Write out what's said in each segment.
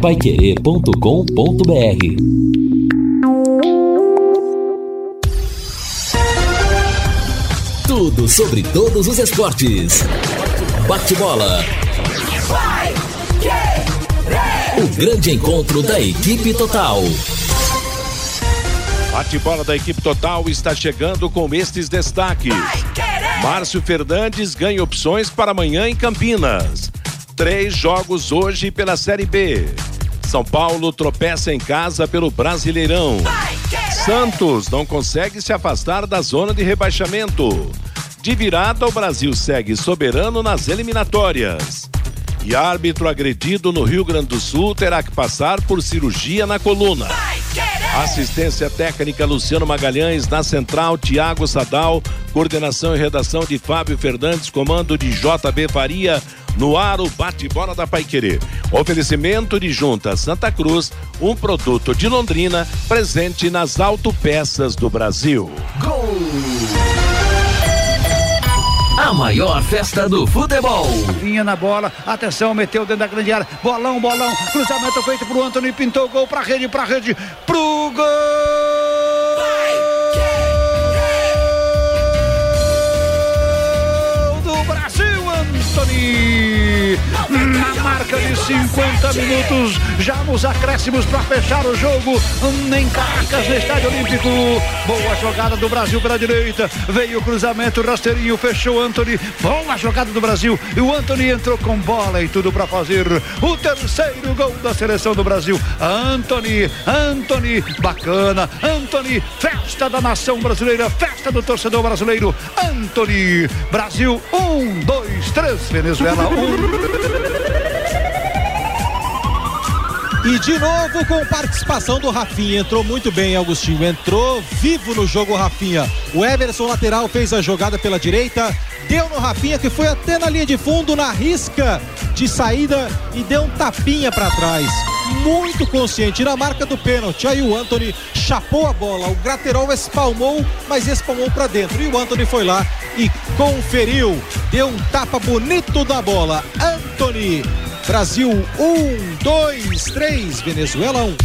paiquerê.com.br Tudo sobre todos os esportes. Bate-bola. O grande encontro da equipe total. Bate-bola da equipe total está chegando com estes destaques. Márcio Fernandes ganha opções para amanhã em Campinas. Três jogos hoje pela Série B. São Paulo tropeça em casa pelo Brasileirão. Santos não consegue se afastar da zona de rebaixamento. De virada, o Brasil segue soberano nas eliminatórias. E árbitro agredido no Rio Grande do Sul terá que passar por cirurgia na coluna. Assistência técnica Luciano Magalhães, na central Tiago Sadal, coordenação e redação de Fábio Fernandes, comando de JB Faria, no ar o bate-bola da Paiquerê. Oferecimento de Junta Santa Cruz, um produto de Londrina, presente nas autopeças do Brasil. Gol! A maior festa do futebol. Vinha na bola, atenção, meteu dentro da grande área. Bolão, bolão, cruzamento feito pro Antônio, pintou gol pra rede, pra rede, pro gol! Brasil, Na marca de 50 minutos, já nos acréscimos para fechar o jogo em Caracas, no Estádio Olímpico. Boa jogada do Brasil pela direita. Veio o cruzamento, rasteirinho, fechou Anthony. Boa jogada do Brasil. E o Anthony entrou com bola e tudo para fazer o terceiro gol da seleção do Brasil. Anthony, Anthony, bacana. Anthony, festa da nação brasileira, festa do torcedor brasileiro. Anthony, Brasil, um, dois, três, Venezuela, um. E de novo com participação do Rafinha. Entrou muito bem, Augustinho. Entrou vivo no jogo, Rafinha. O Everson lateral fez a jogada pela direita. Deu no Rafinha, que foi até na linha de fundo, na risca de saída e deu um tapinha para trás. Muito consciente na marca do pênalti. Aí o Anthony chapou a bola. O Graterol espalmou, mas espalmou para dentro. E o Anthony foi lá e conferiu. Deu um tapa bonito da bola. Anthony Brasil 1, 2, 3, Venezuela 1. Um.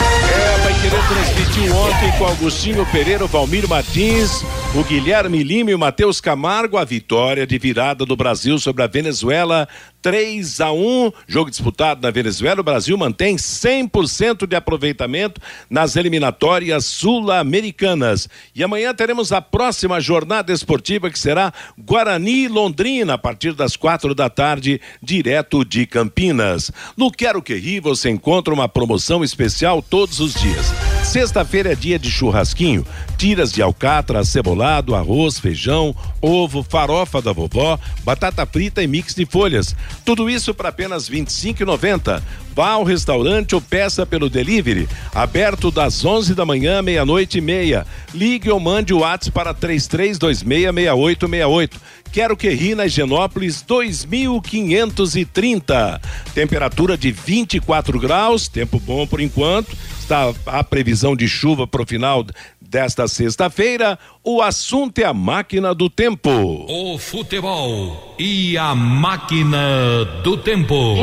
É, vai querer transmitir ontem com Augustinho Pereira, Valmir Martins, o Guilherme Lima e o Matheus Camargo a vitória de virada do Brasil sobre a Venezuela 3 a 1 jogo disputado na Venezuela. O Brasil mantém 100% de aproveitamento nas eliminatórias sul-americanas. E amanhã teremos a próxima jornada esportiva que será Guarani Londrina, a partir das quatro da tarde, direto de Campinas. No Quero Que Ri você encontra uma promoção especial todos os dias. Sexta-feira é dia de churrasquinho, tiras de alcatra, cebolado, arroz, feijão, ovo, farofa da vovó, batata frita e mix de folhas. Tudo isso para apenas R$ 25,90. Vá ao restaurante ou peça pelo delivery, aberto das 11 da manhã meia-noite e meia. Ligue ou mande o WhatsApp para 33266868. Quero que ri na Higienópolis 2530. Temperatura de 24 graus, tempo bom por enquanto. Está a previsão de chuva para o final desta sexta-feira. O assunto é a máquina do tempo. O futebol e a máquina do tempo.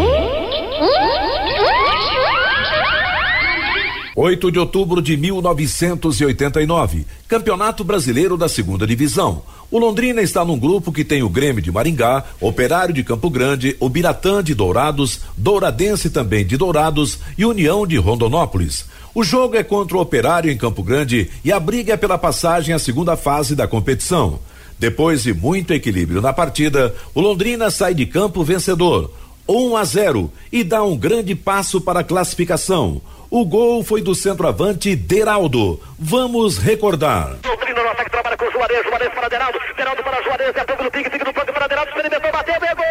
8 de outubro de 1989, Campeonato Brasileiro da Segunda Divisão. O Londrina está num grupo que tem o Grêmio de Maringá, Operário de Campo Grande, o Biratã de Dourados, Douradense também de Dourados e União de Rondonópolis. O jogo é contra o Operário em Campo Grande e a briga é pela passagem à segunda fase da competição. Depois de muito equilíbrio na partida, o Londrina sai de campo vencedor, 1 a 0 e dá um grande passo para a classificação. O gol foi do centroavante Deraldo. Vamos recordar. Londrina no ataque trabalha com Juarez, Juarez para Deraldo, Deraldo para Juarez, é pouco no pique, pique no pique para Deraldo, experimentou, bateu, pegou!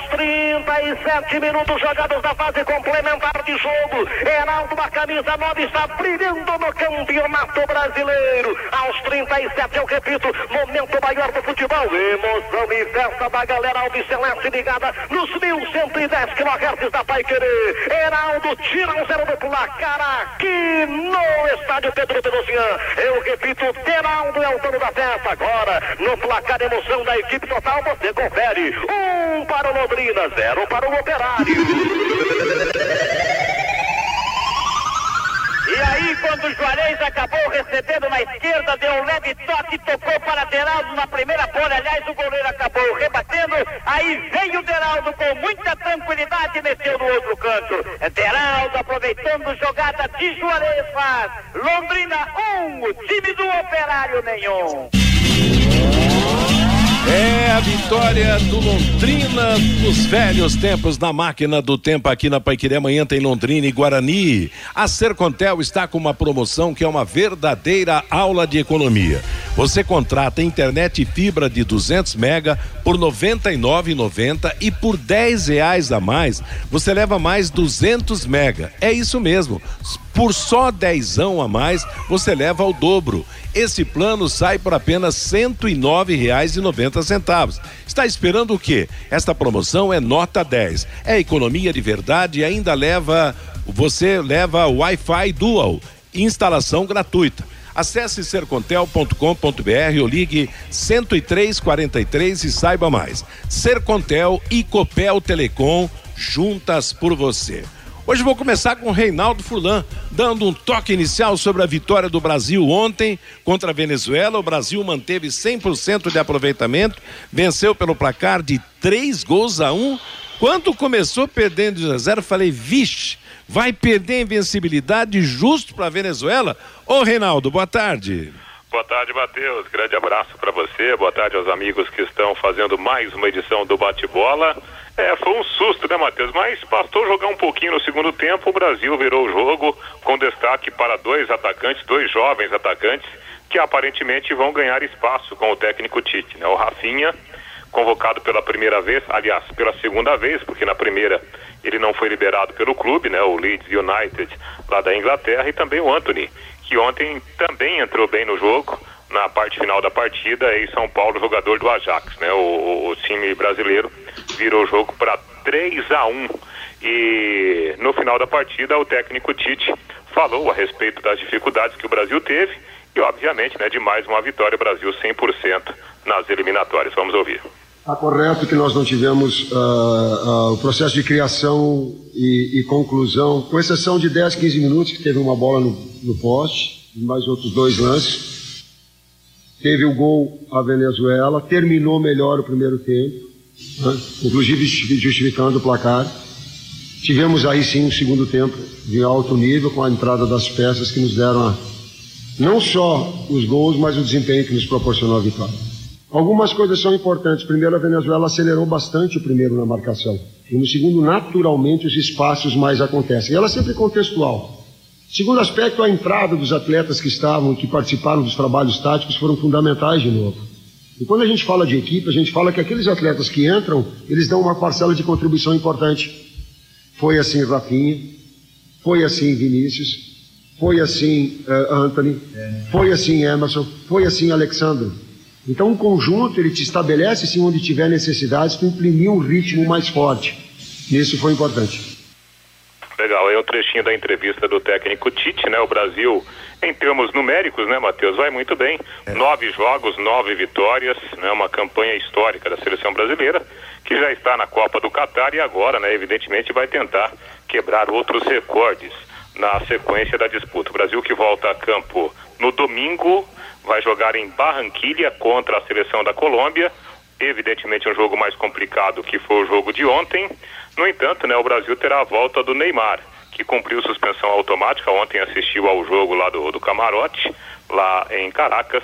Aos 30 e 37 minutos jogados na fase complementar de jogo. Heraldo, a camisa 9, está brilhando no campeonato brasileiro. Aos 37, eu repito, momento maior do futebol. Emoção e festa da galera Alves Celeste ligada nos 1110 kHz da Pai Querer. Heraldo tira um zero do placar aqui no estádio Pedro Pedocian. Eu repito, Heraldo é o dono da festa. Agora, no placar emoção da equipe total, você confere. Um para o Londrina, zero para o Operário. E aí, quando o Juarez acabou recebendo na esquerda, deu um leve toque, tocou para Deraldo na primeira bola. Aliás, o goleiro acabou rebatendo. Aí veio o Deraldo com muita tranquilidade e meteu no outro canto. Deraldo aproveitando jogada de Juarez faz. Londrina 1, um, time do Operário nenhum. É a vitória do Londrina nos velhos tempos na máquina do tempo aqui na Paiquerê. Amanhã tem Londrina e Guarani. A Sercontel está com uma promoção que é uma verdadeira aula de economia. Você contrata internet e fibra de 200 mega por R$ 99,90 e por 10 reais a mais você leva mais 200 mega. É isso mesmo. Por só dezão a mais você leva o dobro. Esse plano sai por apenas R$ 109,90. Está esperando o quê? Esta promoção é nota 10. É economia de verdade e ainda leva você leva Wi-Fi Dual, instalação gratuita. Acesse sercontel.com.br ou ligue 10343 e saiba mais. Sercontel e Copel Telecom juntas por você. Hoje vou começar com o Reinaldo Furlan, dando um toque inicial sobre a vitória do Brasil ontem contra a Venezuela. O Brasil manteve 100% de aproveitamento, venceu pelo placar de três gols a um. Quando começou perdendo de 0, falei, vixe, vai perder a invencibilidade justo para a Venezuela? Ô Reinaldo, boa tarde. Boa tarde, Matheus. Grande abraço para você. Boa tarde aos amigos que estão fazendo mais uma edição do Bate-Bola. É, foi um susto, né, Matheus? Mas bastou jogar um pouquinho no segundo tempo, o Brasil virou o jogo com destaque para dois atacantes, dois jovens atacantes, que aparentemente vão ganhar espaço com o técnico Tite, né? O Rafinha, convocado pela primeira vez, aliás, pela segunda vez, porque na primeira ele não foi liberado pelo clube, né? O Leeds United lá da Inglaterra, e também o Anthony, que ontem também entrou bem no jogo, na parte final da partida em São Paulo, jogador do Ajax, né? O, o time brasileiro virou o jogo para 3 a 1 e no final da partida o técnico Tite falou a respeito das dificuldades que o Brasil teve e obviamente, né, de mais uma vitória Brasil 100% nas eliminatórias. Vamos ouvir. Está correto que nós não tivemos uh, uh, o processo de criação e, e, conclusão, com exceção de 10, 15 minutos que teve uma bola no, no poste, mais outros dois lances teve o gol a Venezuela, terminou melhor o primeiro tempo, inclusive justificando o placar. Tivemos aí sim um segundo tempo de alto nível com a entrada das peças que nos deram a, não só os gols, mas o desempenho que nos proporcionou a vitória. Algumas coisas são importantes. Primeiro, a Venezuela acelerou bastante o primeiro na marcação. E no segundo, naturalmente, os espaços mais acontecem. E ela é sempre contextual. Segundo aspecto, a entrada dos atletas que estavam, que participaram dos trabalhos táticos foram fundamentais de novo. E quando a gente fala de equipe, a gente fala que aqueles atletas que entram, eles dão uma parcela de contribuição importante. Foi assim Rafinha, foi assim Vinícius, foi assim uh, Anthony, foi assim Emerson, foi assim Alexandre. Então, um conjunto ele te estabelece, sim, onde tiver necessidades, para imprimir um ritmo mais forte. E isso foi importante. Legal, é um trechinho da entrevista do técnico Tite, né? O Brasil, em termos numéricos, né, Matheus, vai muito bem. É. Nove jogos, nove vitórias, né? Uma campanha histórica da seleção brasileira, que já está na Copa do Catar e agora, né, evidentemente, vai tentar quebrar outros recordes na sequência da disputa. O Brasil que volta a campo no domingo, vai jogar em Barranquilha contra a seleção da Colômbia. Evidentemente um jogo mais complicado que foi o jogo de ontem. No entanto, né, o Brasil terá a volta do Neymar, que cumpriu suspensão automática. Ontem assistiu ao jogo lá do, do Camarote, lá em Caracas.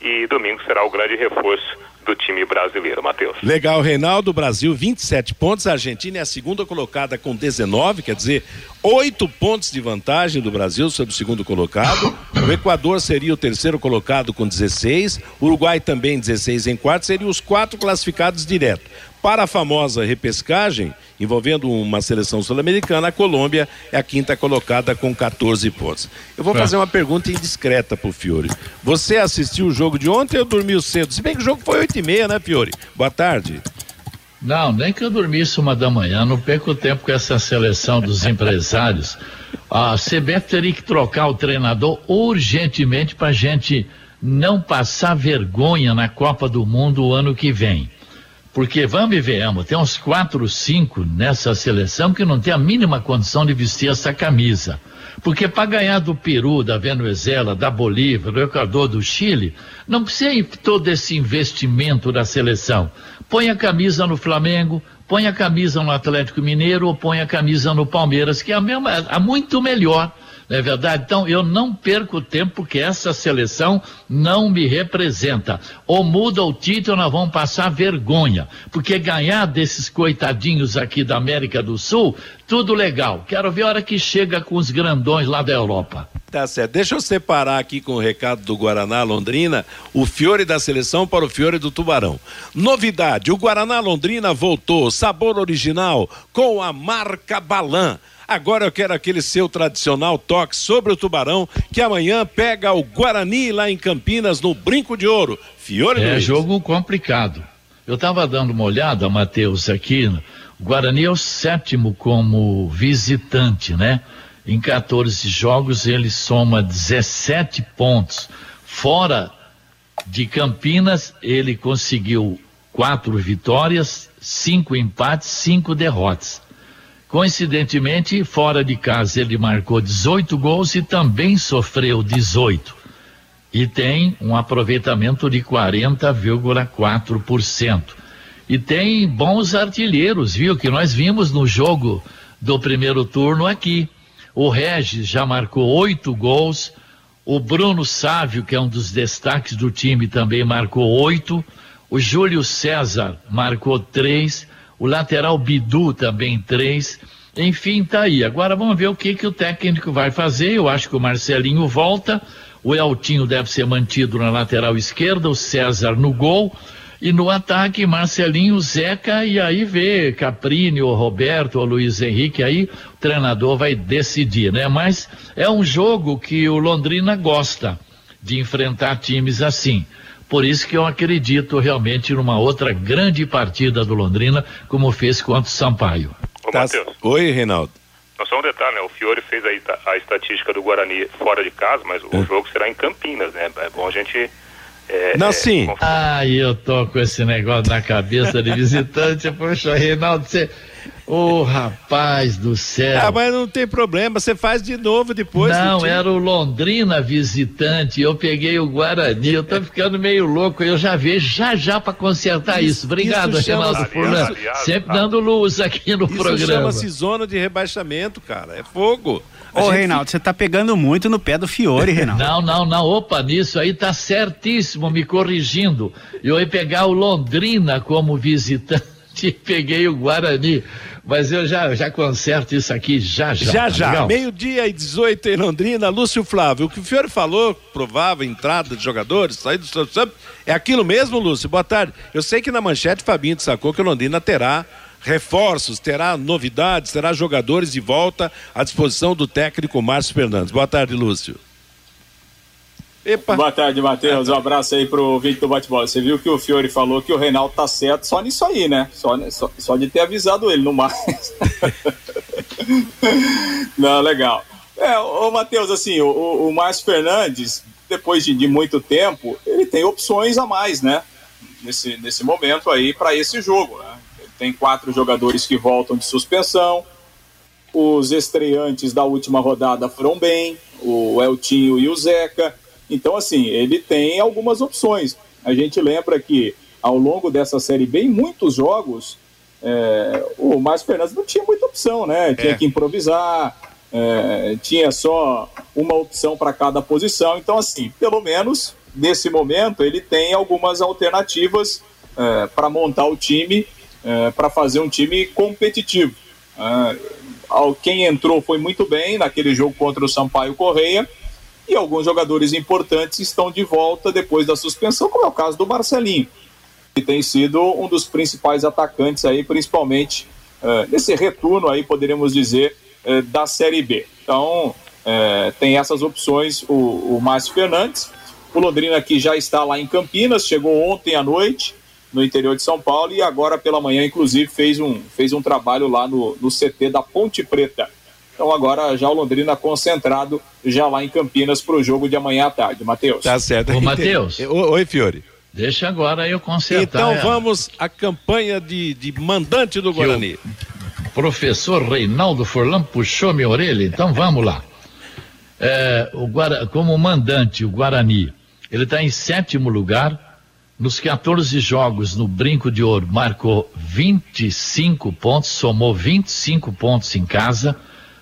E domingo será o grande reforço do time brasileiro, Matheus. Legal, Reinaldo. Brasil 27 pontos. A Argentina é a segunda colocada com 19, quer dizer, oito pontos de vantagem do Brasil sobre o segundo colocado. O Equador seria o terceiro colocado com 16. O Uruguai também 16 em quarto. Seriam os quatro classificados direto. Para a famosa repescagem, envolvendo uma seleção sul-americana, a Colômbia é a quinta colocada com 14 pontos. Eu vou É. fazer uma pergunta indiscreta pro Fiore. Você assistiu o jogo de ontem ou dormiu cedo? Se bem que o jogo foi 8 e meia, né, Fiore? Boa tarde. Não, nem que eu dormisse uma da manhã, não perco tempo com essa seleção dos empresários. A CBF teria que trocar o treinador urgentemente para a gente não passar vergonha na Copa do Mundo o ano que vem. Porque vamos e veamos, tem uns quatro, cinco nessa seleção que não tem a mínima condição de vestir essa camisa. Porque para ganhar do Peru, da Venezuela, da Bolívia, do Equador, do Chile, não precisa ir todo esse investimento da seleção. Põe a camisa no Flamengo, põe a camisa no Atlético Mineiro ou põe a camisa no Palmeiras, que é a mesma, é muito melhor. Não é verdade? Então, eu não perco tempo porque essa seleção não me representa. Ou muda o título, nós vamos passar vergonha. Porque ganhar desses coitadinhos aqui da América do Sul, tudo legal. Quero ver a hora que chega com os grandões lá da Europa. Tá certo. Deixa eu separar aqui com o recado do Guaraná Londrina, o Fiore da seleção para o Fiore do Tubarão. Novidade: o Guaraná Londrina voltou, sabor original, com a marca Balan. Agora eu quero aquele seu tradicional toque sobre o Tubarão, que amanhã pega o Guarani lá em Campinas, no Brinco de Ouro. Fiore É Luiz. jogo complicado. Eu estava dando uma olhada, Matheus, aqui. O Guarani é o sétimo como visitante, né? Em 14 jogos ele soma 17 pontos. Fora de Campinas, ele conseguiu quatro vitórias, cinco empates, cinco derrotas. Coincidentemente, fora de casa ele marcou 18 gols e também sofreu 18 e tem um aproveitamento de 40,4%. E tem bons artilheiros, viu? Que nós vimos no jogo do primeiro turno aqui. O Regis já marcou oito gols. O Bruno Sávio, que é um dos destaques do time, também marcou oito. O Júlio César marcou três. O lateral Bidu também três. Enfim, tá aí. Agora vamos ver o que, que o técnico vai fazer. Eu acho que o Marcelinho volta. O Eltinho deve ser mantido na lateral esquerda, o César no gol. E no ataque, Marcelinho, Zeca, e aí vê Caprini, ou Roberto, ou Luiz Henrique, aí o treinador vai decidir, né? Mas é um jogo que o Londrina gosta de enfrentar times assim. Por isso que eu acredito realmente numa outra grande partida do Londrina, como fez contra o Sampaio. Ô, Matheus, Oi, Reinaldo. só um detalhe, né? O Fiore fez aí ta- a estatística do Guarani fora de casa, mas o jogo será em Campinas, né? É bom a gente. É, Não, é, sim. conf- Ah, eu tô com esse negócio na cabeça de visitante. Poxa, Reinaldo, você. Ô, rapaz do céu. Ah, mas não tem problema, você faz de novo depois. Não, era o Londrina visitante. Eu peguei o Guarani. Eu tô ficando meio louco. Eu já vejo já já pra consertar isso. Obrigado, isso chama- Reinaldo Aliás, Furlan. aliás, Sempre dando luz aqui no Isso programa. chama-se zona de rebaixamento, cara. É fogo. Ô, gente Reinaldo, você tá pegando muito no pé do Fiore, Reinaldo. Não, não, não. Opa, nisso aí tá certíssimo, me corrigindo. Eu ia pegar o Londrina como visitante e peguei o Guarani. Mas eu já, já conserto isso aqui já já. Já, tá já. Meio-dia e 18 em Londrina. Lúcio Flávio, o que o Fiore falou, provável entrada de jogadores, saída do Santos, Santos, é aquilo mesmo, Lúcio? Boa tarde. Eu sei que na manchete Fabinho destacou que o Londrina terá reforços, terá novidades, terá jogadores de volta à disposição do técnico Márcio Fernandes. Boa tarde, Lúcio. Epa. Boa tarde, Matheus. Um abraço aí pro vídeo do. Você viu que o Fiore falou que o Reinaldo tá certo só nisso aí, né? Só, só, só de ter avisado ele, no mais. Não, legal. É, ô Matheus, assim, o, o, o Márcio Fernandes, depois de, de muito tempo, ele tem opções a mais, né? Nesse, nesse momento aí, para esse jogo, né? Ele tem quatro jogadores que voltam de suspensão, os estreantes da última rodada foram bem, o Eltinho e o Zeca. Então, assim, ele tem algumas opções. A gente lembra que ao longo dessa Série B, em muitos jogos, é, o Márcio Fernandes não tinha muita opção, né? Tinha É. que improvisar, é, tinha só uma opção para cada posição. Então, assim, pelo menos nesse momento, ele tem algumas alternativas para montar o time, para fazer um time competitivo. É, quem entrou foi muito bem naquele jogo contra o Sampaio Correia e alguns jogadores importantes estão de volta depois da suspensão, como é o caso do Marcelinho. tem sido um dos principais atacantes aí, principalmente uh, nesse retorno aí, poderíamos dizer, uh, da Série B. Então, uh, tem essas opções o, o Márcio Fernandes. O Londrina que já está lá em Campinas, chegou ontem à noite no interior de São Paulo e agora pela manhã, inclusive, fez um, fez um trabalho lá no, no CT da Ponte Preta. Então agora já o Londrina concentrado já lá em Campinas para o jogo de amanhã à tarde. Matheus. Tá certo. Ô, Matheus. Oi, Fiore. Deixa agora eu consertar. Então é. vamos à campanha de, de mandante do Guarani. O professor Reinaldo Forlan puxou minha orelha, então vamos lá. É, o Guara, como mandante, o Guarani, ele está em sétimo lugar. Nos 14 jogos no Brinco de Ouro, marcou 25 pontos, somou 25 pontos em casa,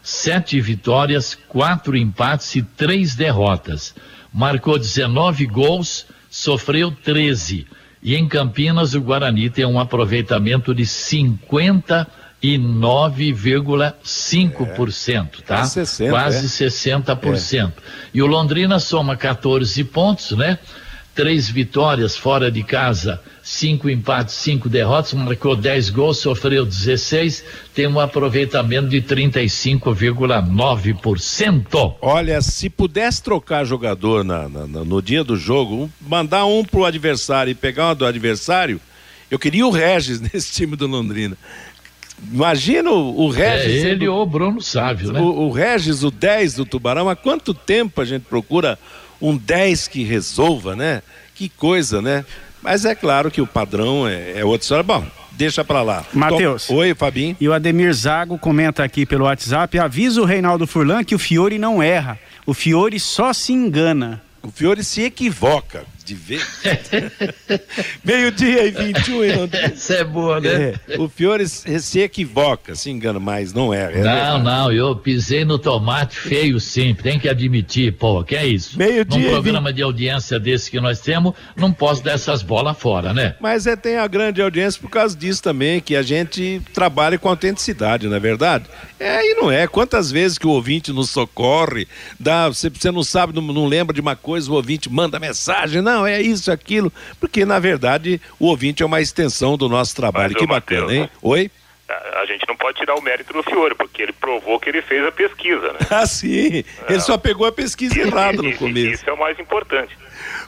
sete vitórias, quatro empates e três derrotas. Marcou 19 gols, sofreu 13. E em Campinas, o Guarani tem um aproveitamento de 59,5%, tá? É 60, Quase é. 60%. E o Londrina soma 14 pontos, né? Três vitórias fora de casa, cinco empates, cinco derrotas, marcou 10 gols, sofreu 16, tem um aproveitamento de 35,9%. Olha, se pudesse trocar jogador na, na- no dia do jogo, mandar um pro adversário e pegar um do adversário, eu queria o Regis nesse time do Londrina. Imagina o, o É Regis. ele sendo- ou o Bruno Sávio, né? o, o Regis, o 10 do Tubarão, há quanto tempo a gente procura um 10 que resolva, né? Que coisa, né? Mas é claro que o padrão é, é outra história. Bom, deixa pra lá. Matheus. Oi, Fabinho. E o Ademir Zago comenta aqui pelo WhatsApp: avisa o Reinaldo Furlan que o Fiore não erra. O Fiore só se engana. O Fiore se equivoca de vez. Meio-dia e 21 em Londrina. Essa é boa, né? É, o Fiore se equivoca, se engana, mas não é. é Não, verdade. não, eu pisei no tomate feio sim, tem que admitir, pô, que é isso. Meio-dia Num programa de audiência desse que nós temos, não posso dar essas bolas fora, né? Mas é, tem a grande audiência por causa disso também, que a gente trabalha com autenticidade, não é verdade? É, e não é. Quantas vezes que o ouvinte nos socorre, dá, você, você não sabe, não, não lembra de uma coisa, o ouvinte manda mensagem, não, é isso, aquilo, porque na verdade o ouvinte é uma extensão do nosso trabalho. Mas, que bacana, Matheus, hein? Oi? A, a gente não pode tirar o mérito do Fiore, porque ele provou que ele fez a pesquisa, né? Ah, sim. Ele só pegou a pesquisa errada no começo. Isso é o mais importante.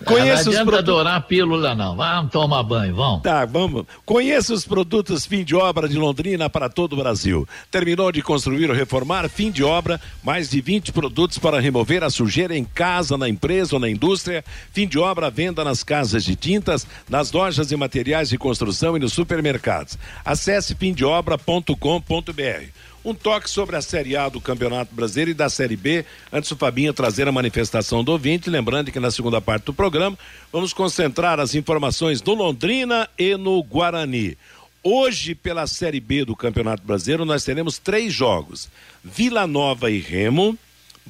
Conheça não os produtos. adorar a pílula, não. Vamos tomar banho, vamos. Tá, vamos. Conheça os produtos fim de obra de Londrina para todo o Brasil. Terminou de construir ou reformar, fim de obra, mais de 20 produtos para remover a sujeira em casa, na empresa ou na indústria. Fim de obra, venda nas casas de tintas, nas lojas e materiais de construção e nos supermercados. Acesse fimdeobra.com.br. Um toque sobre a Série A do Campeonato Brasileiro e da Série B, antes do Fabinho trazer a manifestação do ouvinte. Lembrando que na segunda parte do programa vamos concentrar as informações do Londrina e no Guarani. Hoje, pela Série B do Campeonato Brasileiro, nós teremos três jogos: Vila Nova e Remo,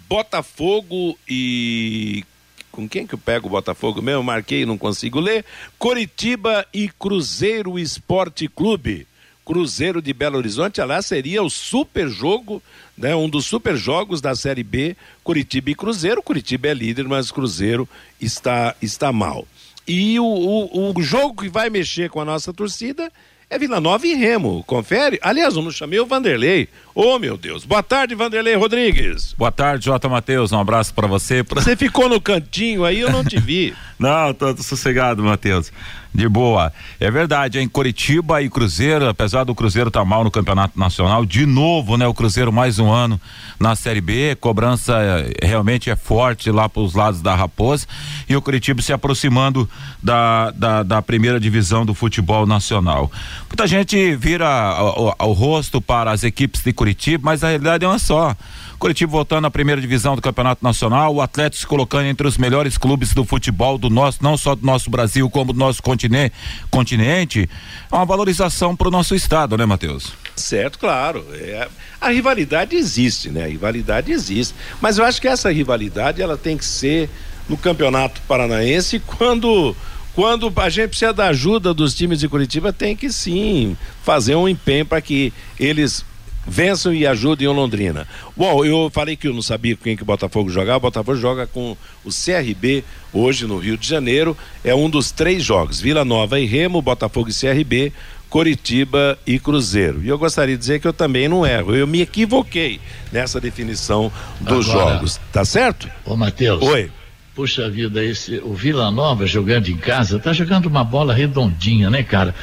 Botafogo e. Com quem que eu pego o Botafogo mesmo? Marquei, não consigo ler. Coritiba e Cruzeiro Esporte Clube. Cruzeiro de Belo Horizonte, aliás, seria o super jogo, né, um dos super jogos da Série B, Curitiba e Cruzeiro. Curitiba é líder, mas Cruzeiro está, está mal. E o, o, o jogo que vai mexer com a nossa torcida é Vila Nova e Remo. Confere? Aliás, eu não chamei o Vanderlei. Ô, meu Deus. Boa tarde, Vanderlei Rodrigues. Boa tarde, Jota Matheus. Um abraço para você. Pra... Você ficou no cantinho aí, eu não te vi. Não, tô, tô sossegado, Matheus. De boa. É verdade, em Curitiba e Cruzeiro, apesar do Cruzeiro estar tá mal no Campeonato Nacional, de novo, né? O Cruzeiro mais um ano na Série B, cobrança eh, realmente é forte lá para os lados da Raposa e o Curitiba se aproximando da, da, da primeira divisão do futebol nacional. Muita gente vira o, o, o rosto para as equipes de Curitiba, mas a realidade é uma só. Curitiba voltando à primeira divisão do Campeonato Nacional, o Atlético se colocando entre os melhores clubes do futebol do nosso, não só do nosso Brasil, como do nosso continente, continente, é uma valorização para o nosso estado, né, Matheus? Certo, claro. É, a rivalidade existe, né? A rivalidade existe. Mas eu acho que essa rivalidade ela tem que ser no Campeonato Paranaense quando quando a gente precisa da ajuda dos times de Curitiba, tem que sim fazer um empenho para que eles vençam e ajudem o Londrina. Bom, eu falei que eu não sabia quem que o Botafogo jogava. O Botafogo joga com o CRB hoje no Rio de Janeiro. É um dos três jogos: Vila Nova e Remo, Botafogo e CRB, Coritiba e Cruzeiro. E eu gostaria de dizer que eu também não erro. Eu me equivoquei nessa definição dos Agora, jogos. Tá certo? Ô, Matheus. Oi. Puxa vida, esse, o Vila Nova jogando em casa, tá jogando uma bola redondinha, né, cara?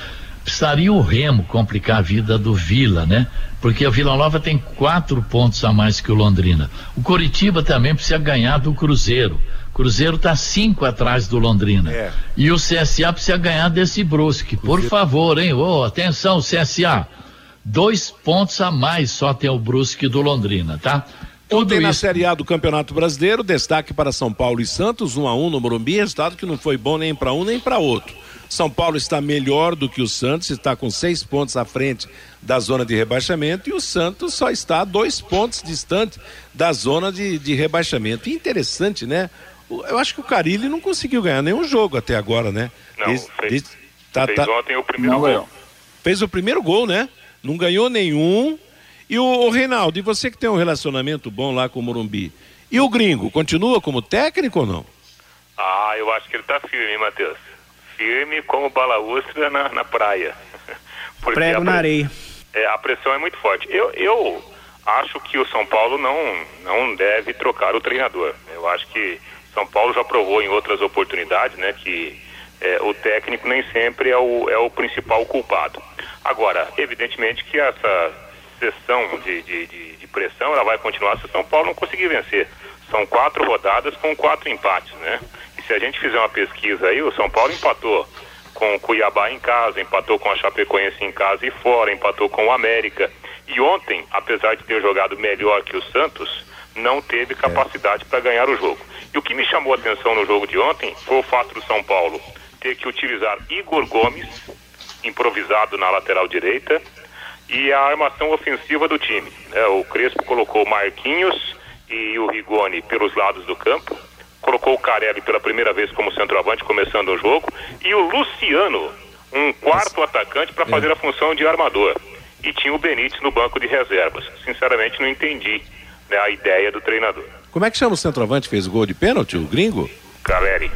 Precisaria o Remo complicar a vida do Vila, né? Porque o Vila Nova tem quatro pontos a mais que o Londrina. O Coritiba também precisa ganhar do Cruzeiro. Cruzeiro tá cinco atrás do Londrina. É. E o CSA precisa ganhar desse Brusque. Por favor, hein? Ô, atenção, CSA. Dois pontos a mais só tem o Brusque do Londrina, tá? Ontem na Série A do Campeonato Brasileiro, destaque para São Paulo e Santos, 1 um a 1 um no Morumbi, resultado que não foi bom nem para um nem para outro. São Paulo está melhor do que o Santos, está com seis pontos à frente da zona de rebaixamento e o Santos só está dois pontos distante da zona de, de rebaixamento. E interessante, né? Eu acho que o Carilli não conseguiu ganhar nenhum jogo até agora, né? Não, Desde- fez- desde- tá- Fez tá- ontem o primeiro gol. Fez o primeiro gol, né? Não ganhou nenhum. E o, o Reinaldo, e você que tem um relacionamento bom lá com o Morumbi, e o gringo, continua como técnico ou não? Ah, eu acho que ele tá firme, hein, Matheus? Firme como balaústra na, na praia. Porque Prego na areia. É, a pressão é muito forte. Eu, eu acho que o São Paulo não, não deve trocar o treinador. Eu acho que São Paulo já provou em outras oportunidades, né, que é, o técnico nem sempre é o, é o principal culpado. Agora, evidentemente que essa sessão de, de, de, de pressão ela vai continuar se o São Paulo não conseguir vencer. São quatro rodadas com quatro empates, né? Se a gente fizer uma pesquisa aí, o São Paulo empatou com o Cuiabá em casa, empatou com a Chapecoense em casa e fora, empatou com o América. E ontem, apesar de ter jogado melhor que o Santos, não teve capacidade para ganhar o jogo. E o que me chamou a atenção no jogo de ontem foi o fato do São Paulo ter que utilizar Igor Gomes, improvisado na lateral direita, e a armação ofensiva do time. né? o Crespo colocou Marquinhos e o Rigoni pelos lados do campo, colocou o Carelli pela primeira vez como centroavante, começando o jogo, e o Luciano, um quarto atacante para fazer a função de armador. E tinha o Benítez no banco de reservas. Sinceramente, não entendi né, a ideia do treinador. Como é que chama o centroavante que fez o gol de pênalti, o gringo? Caleri.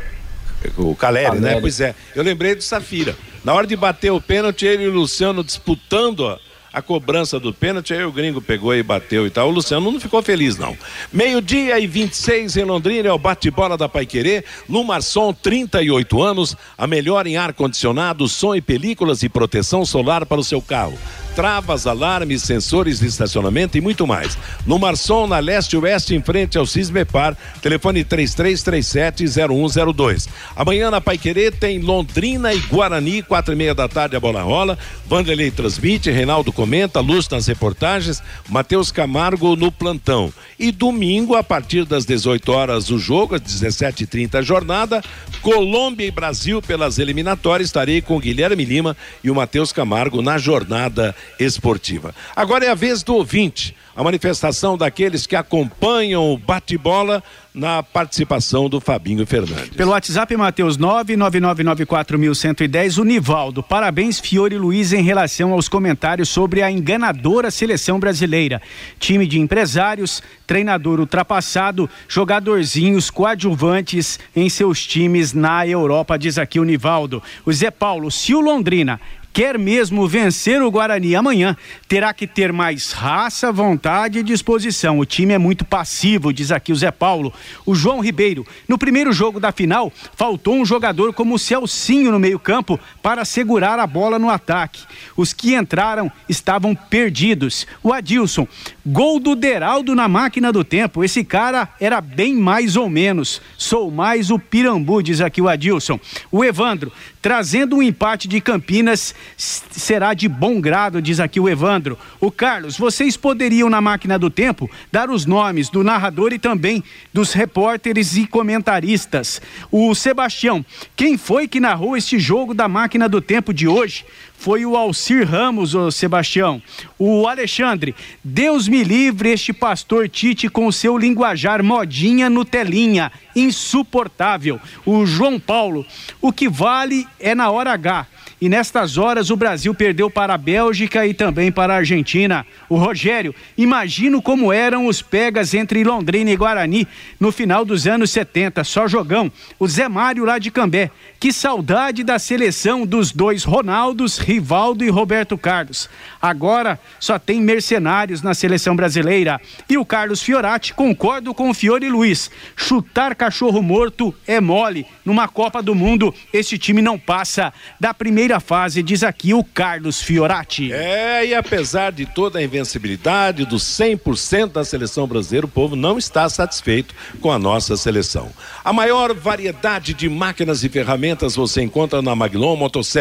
O Caleri, né? Caleri. Pois é. Eu lembrei do Safira. Na hora de bater o pênalti, ele e o Luciano disputando a, cobrança do pênalti, aí o gringo pegou e bateu e tal. O Luciano não ficou feliz, não. Meio-dia e 26 em Londrina, é o bate-bola da Paiquerê. Lumarson, 38 anos, a melhor em ar-condicionado, som e películas e proteção solar para o seu carro. Travas, alarmes, sensores de estacionamento e muito mais. No Marson, na leste oeste, em frente ao Cismepar, telefone 3337-0102. Amanhã na Paiquerê tem Londrina e Guarani, quatro e meia da tarde a bola rola. Vanderlei transmite, Reinaldo comenta, Luz nas reportagens, Matheus Camargo no plantão. E domingo, a partir das 18 horas, o jogo, às 17h30 a jornada, Colômbia e Brasil pelas eliminatórias. Estarei com Guilherme Lima e o Matheus Camargo na jornada esportiva. Agora é a vez do ouvinte, a manifestação daqueles que acompanham o bate-bola na participação do Fabinho Fernandes. Pelo WhatsApp, Matheus 999941110, o Nivaldo. Parabéns, Fiore Luiz, em relação aos comentários sobre a enganadora seleção brasileira. Time de empresários, treinador ultrapassado, jogadorzinhos coadjuvantes em seus times na Europa, diz aqui o Nivaldo. O Zé Paulo, se o Londrina quer mesmo vencer o Guarani amanhã, terá que ter mais raça, vontade e disposição. O time é muito passivo, diz aqui o Zé Paulo. O João Ribeiro, no primeiro jogo da final, faltou um jogador como o Celcinho no meio-campo para segurar a bola no ataque. Os que entraram estavam perdidos. O Adilson, gol do Deraldo na máquina do tempo. Esse cara era bem mais ou menos. Sou mais o Pirambu, diz aqui o Adilson. O Evandro, trazendo um empate de Campinas será de bom grado, diz aqui o Evandro. O Carlos, vocês poderiam na máquina do tempo dar os nomes do narrador e também dos repórteres e comentaristas. O Sebastião, quem foi que narrou este jogo da máquina do tempo de hoje? Foi o Alcir Ramos, ô Sebastião. O Alexandre, Deus me livre este pastor Tite com o seu linguajar modinha Nutelinha, insuportável. O João Paulo, o que vale é na hora H. e nestas horas o Brasil perdeu para a Bélgica e também para a Argentina. O Rogério, imagino como eram os pegas entre Londrina e Guarani no final dos anos 70, só jogão. O Zé Mário lá de Cambé. Que saudade da seleção dos dois Ronaldos, Rivaldo e Roberto Carlos. Agora só tem mercenários na seleção brasileira. E o Carlos Fiorati, concordo com o Fiore Luiz. Chutar cachorro morto é mole. Numa Copa do Mundo, esse time não passa da primeira fase, diz aqui o Carlos Fiorati. É, e apesar de toda a invencibilidade, dos 100% da seleção brasileira, o povo não está satisfeito com a nossa seleção. A maior variedade de máquinas e ferramentas você encontra na Maglon Motosserra.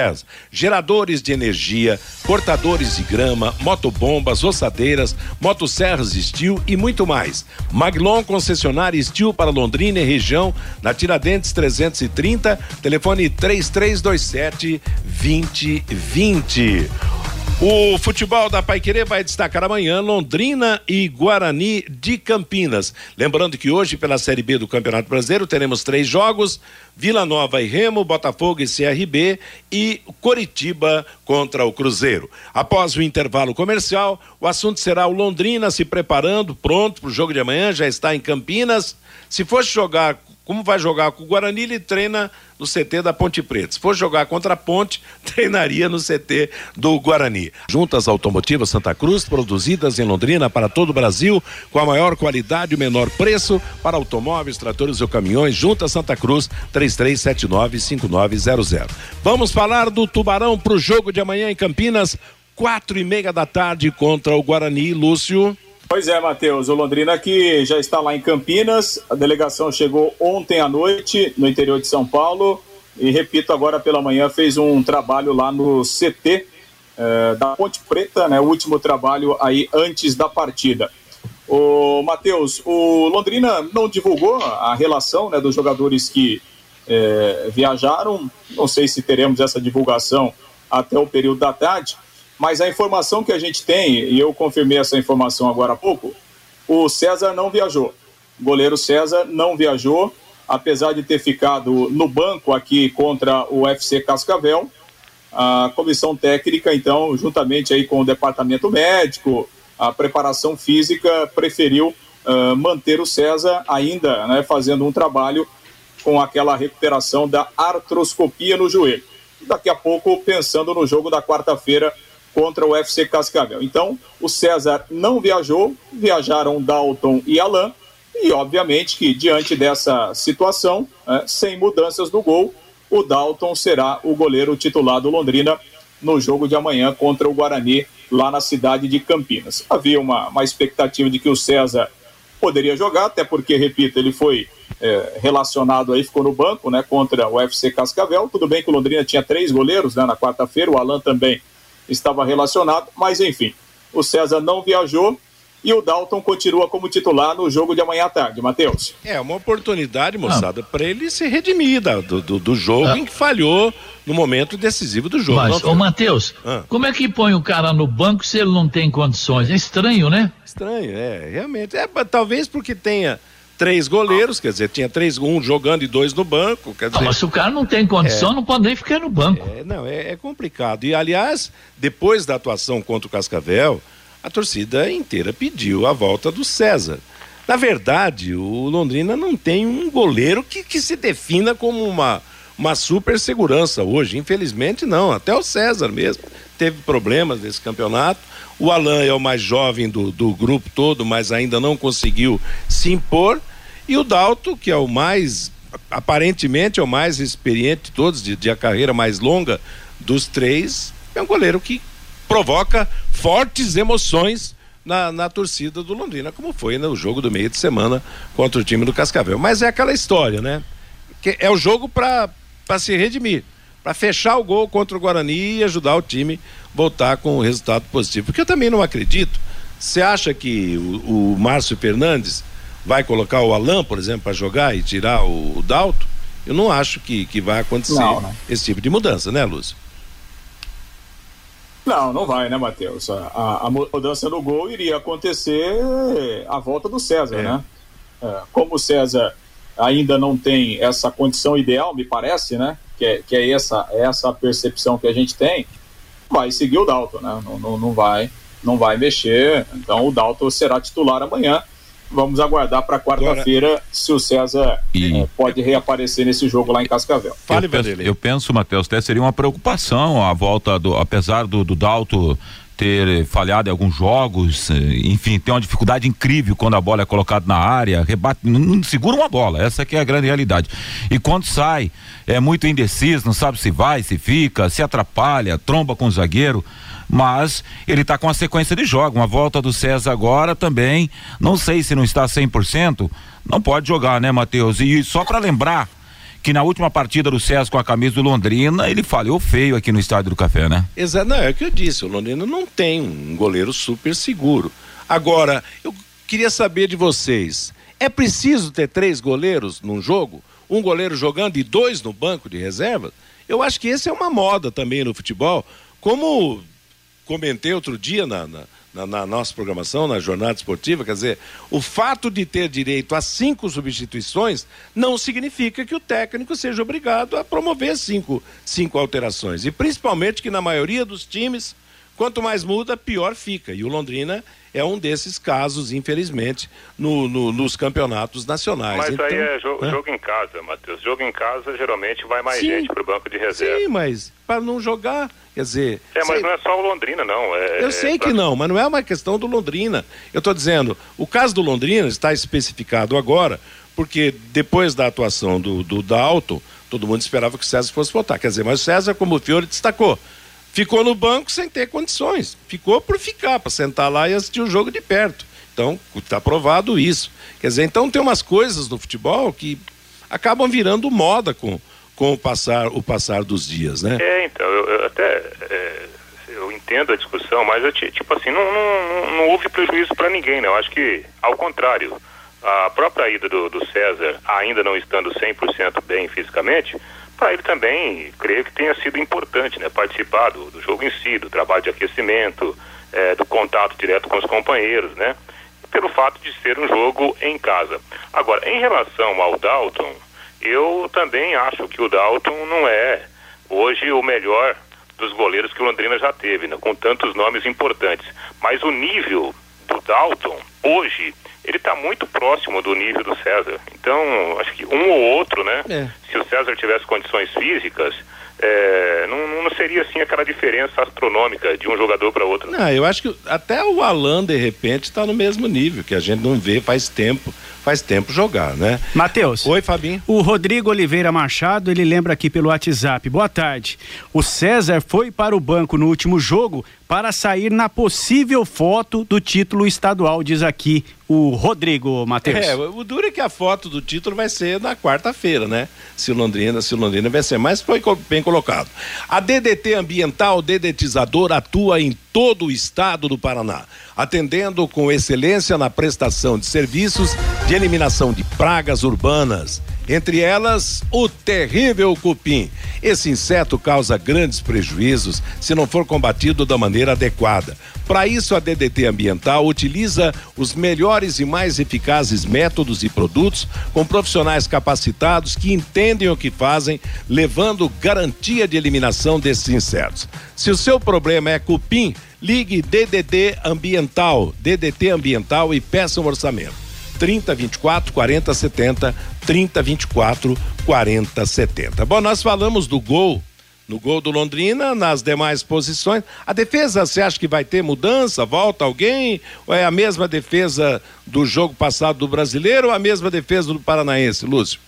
Geradores de energia, cortadores de grama, motobombas, ossadeiras, motosserras Steel e muito mais. Maglon concessionária Steel para Londrina e região, na Tiradentes 330, telefone 3327 2020. O futebol da Paiquerê vai destacar amanhã Londrina e Guarani de Campinas. Lembrando que hoje, pela Série B do Campeonato Brasileiro, teremos três jogos: Vila Nova e Remo, Botafogo e CRB e Coritiba contra o Cruzeiro. Após o intervalo comercial, o assunto será o Londrina se preparando, pronto para o jogo de amanhã, já está em Campinas. Se fosse jogar como vai jogar com o Guarani, ele treina no CT da Ponte Preta. Se for jogar contra a Ponte, treinaria no CT do Guarani. Juntas Automotivas Santa Cruz, produzidas em Londrina para todo o Brasil, com a maior qualidade e o menor preço para automóveis, tratores ou caminhões. Juntas Santa Cruz, 33795900. Vamos falar do Tubarão para o jogo de amanhã em Campinas, quatro e meia da tarde contra o Guarani. Lúcio. Pois é, Matheus. O Londrina que já está lá em Campinas. A delegação chegou ontem à noite no interior de São Paulo. E repito, agora pela manhã fez um trabalho lá no CT eh, da Ponte Preta, né? O último trabalho aí antes da partida. O Matheus, o Londrina não divulgou a relação né, dos jogadores que eh, viajaram. Não sei se teremos essa divulgação até o período da tarde mas a informação que a gente tem, e eu confirmei essa informação agora há pouco, o César não viajou. O goleiro César não viajou, apesar de ter ficado no banco aqui contra o FC Cascavel. A comissão técnica, então, juntamente aí com o departamento médico, a preparação física, preferiu uh, manter o César ainda né, fazendo um trabalho com aquela recuperação da artroscopia no joelho. Daqui a pouco, pensando no jogo da quarta-feira contra o FC Cascavel. Então, o César não viajou, viajaram Dalton e Alain, e obviamente que diante dessa situação, é, sem mudanças no gol, o Dalton será o goleiro titular do Londrina no jogo de amanhã contra o Guarani, lá na cidade de Campinas. Havia uma, uma expectativa de que o César poderia jogar, até porque, repito, ele foi é, relacionado aí, ficou no banco, né, contra o FC Cascavel. Tudo bem que o Londrina tinha três goleiros, né, na quarta-feira, o Alan também estava relacionado, mas enfim, o César não viajou e o Dalton continua como titular no jogo de amanhã à tarde, Matheus. É uma oportunidade, moçada, para ele se redimir do, do, do jogo ah. em que falhou no momento decisivo do jogo. Mas, ô Matheus, ah. como é que põe o cara no banco se ele não tem condições? É estranho, né? Estranho, é, realmente. É, talvez porque tenha três goleiros, quer dizer, tinha três, um jogando e dois no banco. Quer dizer, não, mas se o cara não tem condição, é, não pode nem ficar no banco. É, não, é, é, complicado. E, aliás, depois da atuação contra o Cascavel, a torcida inteira pediu a volta do César. Na verdade, o Londrina não tem um goleiro que, que se defina como uma, uma super segurança hoje. Infelizmente, não. Até o César mesmo teve problemas nesse campeonato. O Alan é o mais jovem do, do grupo todo, mas ainda não conseguiu se impor. E o Dalto, que é o mais, aparentemente, é o mais experiente de todos, de, de a carreira mais longa dos três, é um goleiro que provoca fortes emoções na, na, torcida do Londrina, como foi no jogo do meio de semana contra o time do Cascavel. Mas é aquela história, né? Que é o jogo para se redimir para fechar o gol contra o Guarani e ajudar o time voltar com um resultado positivo. Porque eu também não acredito. Você acha que o, o Márcio Fernandes vai colocar o Alain, por exemplo, para jogar e tirar o, o Dalto? Eu não acho que, que vai acontecer não, não. esse tipo de mudança, né, Lúcio? Não, não vai, né, Matheus? A, a, mudança no gol iria acontecer à volta do César, é. né? É, como o César ainda não tem essa condição ideal, me parece, né? Que é, que é essa, essa percepção que a gente tem, vai seguir o Dalton, né? Não, não, não vai não vai mexer. Então o Dalton será titular amanhã. Vamos aguardar para quarta-feira se o César e... é, pode reaparecer nesse jogo lá em Cascavel. Fale, eu, penso, eu penso, Matheus, até seria uma preocupação a volta do, apesar do, do Dalton ter falhado em alguns jogos, eh, enfim, tem uma dificuldade incrível quando a bola é colocada na área, rebate, não segura uma bola, essa que é a grande realidade. E quando sai, é muito indeciso, não sabe se vai, se fica, se atrapalha, tromba com o zagueiro mas ele está com a sequência de jogo. Uma volta do César agora também, não sei se não está 100%, não pode jogar, né, Matheus? E só para lembrar que na última partida do César com a camisa do Londrina, ele falhou feio aqui no Estádio do Café, né? Exato, não, é o que eu disse, o Londrina não tem um goleiro super seguro. Agora, eu queria saber de vocês, é preciso ter três goleiros num jogo? Um goleiro jogando e dois no banco de reserva? Eu acho que esse é uma moda também no futebol, como comentei outro dia na, na, na, na, nossa programação, na jornada esportiva, quer dizer, o fato de ter direito a cinco substituições não significa que o técnico seja obrigado a promover cinco, cinco alterações. E principalmente que na maioria dos times, quanto mais muda, pior fica. E o Londrina é um desses casos, infelizmente, no, no, nos campeonatos nacionais. Mas então, aí é jogo, né? jogo, em casa, Matheus. Jogo em casa geralmente vai mais sim, gente para o banco de reserva. Sim, mas para não jogar, quer dizer. É, mas sei... não é só o Londrina, não. É, Eu sei é pra... que não, mas não é uma questão do Londrina. Eu estou dizendo, o caso do Londrina está especificado agora, porque depois da atuação do, do Dalton, todo mundo esperava que o César fosse votar. Quer dizer, mas o César, como o Fiore destacou, ficou no banco sem ter condições. Ficou por ficar, para sentar lá e assistir o jogo de perto. Então, está provado isso. Quer dizer, então tem umas coisas no futebol que acabam virando moda com, com o, passar, o passar dos dias, né? É, então, eu entendo a discussão, mas eu, tipo assim, não, não, não houve prejuízo para ninguém, né? Eu acho que, ao contrário, a própria ida do, do César, ainda não estando 100% bem fisicamente, para ele também, creio que tenha sido importante, né? Participar do, do jogo em si, do trabalho de aquecimento, é, do contato direto com os companheiros, né? Pelo fato de ser um jogo em casa. Agora, em relação ao Dalton, eu também acho que o Dalton não é hoje o melhor dos goleiros que o Londrina já teve, né? Com tantos nomes importantes. Mas o nível do Dalton, hoje, ele está muito próximo do nível do César. Então, acho que um ou outro, né? É. Se o César tivesse condições físicas, é, não, não, seria assim aquela diferença astronômica de um jogador para outro. Não, eu acho que até o Alan, de repente, está no mesmo nível, que a gente não vê faz tempo faz tempo jogar, né? Matheus. Oi, Fabinho. O Rodrigo Oliveira Machado, ele lembra aqui pelo WhatsApp. Boa tarde. O César foi para o banco no último jogo para sair na possível foto do título estadual, diz aqui o Rodrigo Matheus. É, o duro é que a foto do título vai ser na quarta-feira, né? Se Londrina, se Londrina vencer, mas foi bem colocado. A DDT Ambiental Dedetizador atua em todo o estado do Paraná, atendendo com excelência na prestação de serviços de eliminação de pragas urbanas entre elas o terrível cupim. Esse inseto causa grandes prejuízos se não for combatido da maneira adequada. Para isso, a DDT Ambiental utiliza os melhores e mais eficazes métodos e produtos com profissionais capacitados que entendem o que fazem, levando garantia de eliminação desses insetos. Se o seu problema é cupim, ligue DDT Ambiental, DDT Ambiental e peça um orçamento. 30 24 40 70, 30 24 40 70. Bom, nós falamos do gol, no gol do Londrina, nas demais posições. A defesa, você acha que vai ter mudança? Volta alguém? Ou é a mesma defesa do jogo passado do brasileiro ou a mesma defesa do paranaense, Lúcio?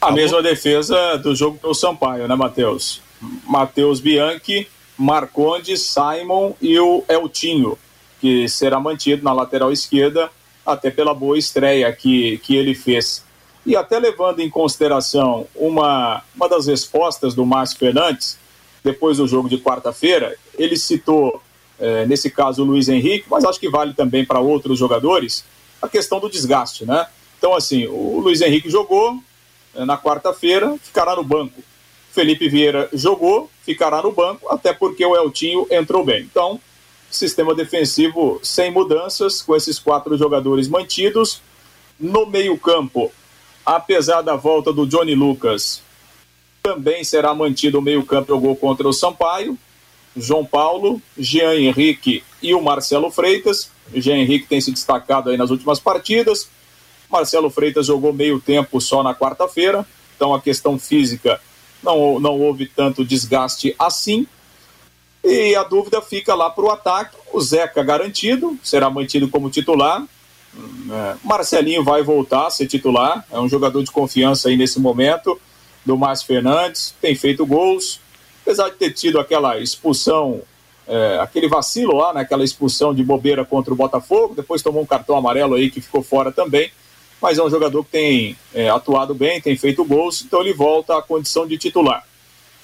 A mesma defesa do jogo do Sampaio, né, Matheus? Matheus Bianchi, Marcondes, Simon e o Eltinho que será mantido na lateral esquerda, até pela boa estreia que, que ele fez. E até levando em consideração uma, uma das respostas do Márcio Fernandes, depois do jogo de quarta-feira, ele citou, é, nesse caso, o Luiz Henrique, mas acho que vale também para outros jogadores, a questão do desgaste, né? Então, assim, o Luiz Henrique jogou é, na quarta-feira, ficará no banco. Felipe Vieira jogou, ficará no banco, até porque o Eltinho entrou bem. Então, sistema defensivo sem mudanças, com esses quatro jogadores mantidos. No meio-campo, apesar da volta do Johnny Lucas, também será mantido o meio-campo jogou contra o Sampaio. João Paulo, Jean Henrique e o Marcelo Freitas. Jean Henrique tem se destacado aí nas últimas partidas. Marcelo Freitas jogou meio tempo só na quarta-feira, então a questão física não, não houve tanto desgaste assim. E a dúvida fica lá para o ataque. O Zeca garantido, será mantido como titular. É, Marcelinho vai voltar a ser titular, é um jogador de confiança aí nesse momento. Do Márcio Fernandes, tem feito gols, apesar de ter tido aquela expulsão, é, aquele vacilo lá, naquela né, expulsão de bobeira contra o Botafogo, depois tomou um cartão amarelo aí que ficou fora também mas é um jogador que tem é, atuado bem, tem feito gols, então ele volta à condição de titular.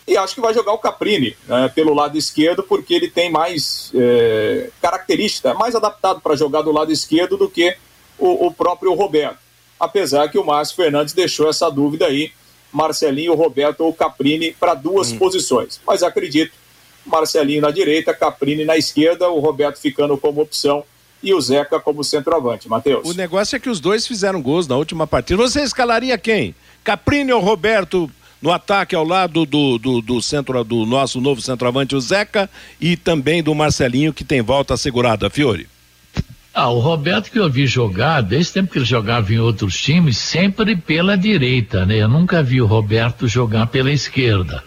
E acho que vai jogar o Caprini né, pelo lado esquerdo, porque ele tem mais é, característica, mais adaptado para jogar do lado esquerdo do que o, o, próprio Roberto. Apesar que o Márcio Fernandes deixou essa dúvida aí, Marcelinho, Roberto ou Caprini para duas hum. posições. Mas acredito, Marcelinho na direita, Caprini na esquerda, o Roberto ficando como opção e o Zeca como centroavante. Matheus. O negócio é que os dois fizeram gols na última partida. Você escalaria quem? Caprini ou Roberto no ataque ao lado do, do, do, centro do nosso novo centroavante, o Zeca, e também do Marcelinho, que tem volta assegurada, Fiore? Ah, o Roberto que eu vi jogar, desde o tempo que ele jogava em outros times, sempre pela direita, né? Eu nunca vi o Roberto jogar pela esquerda.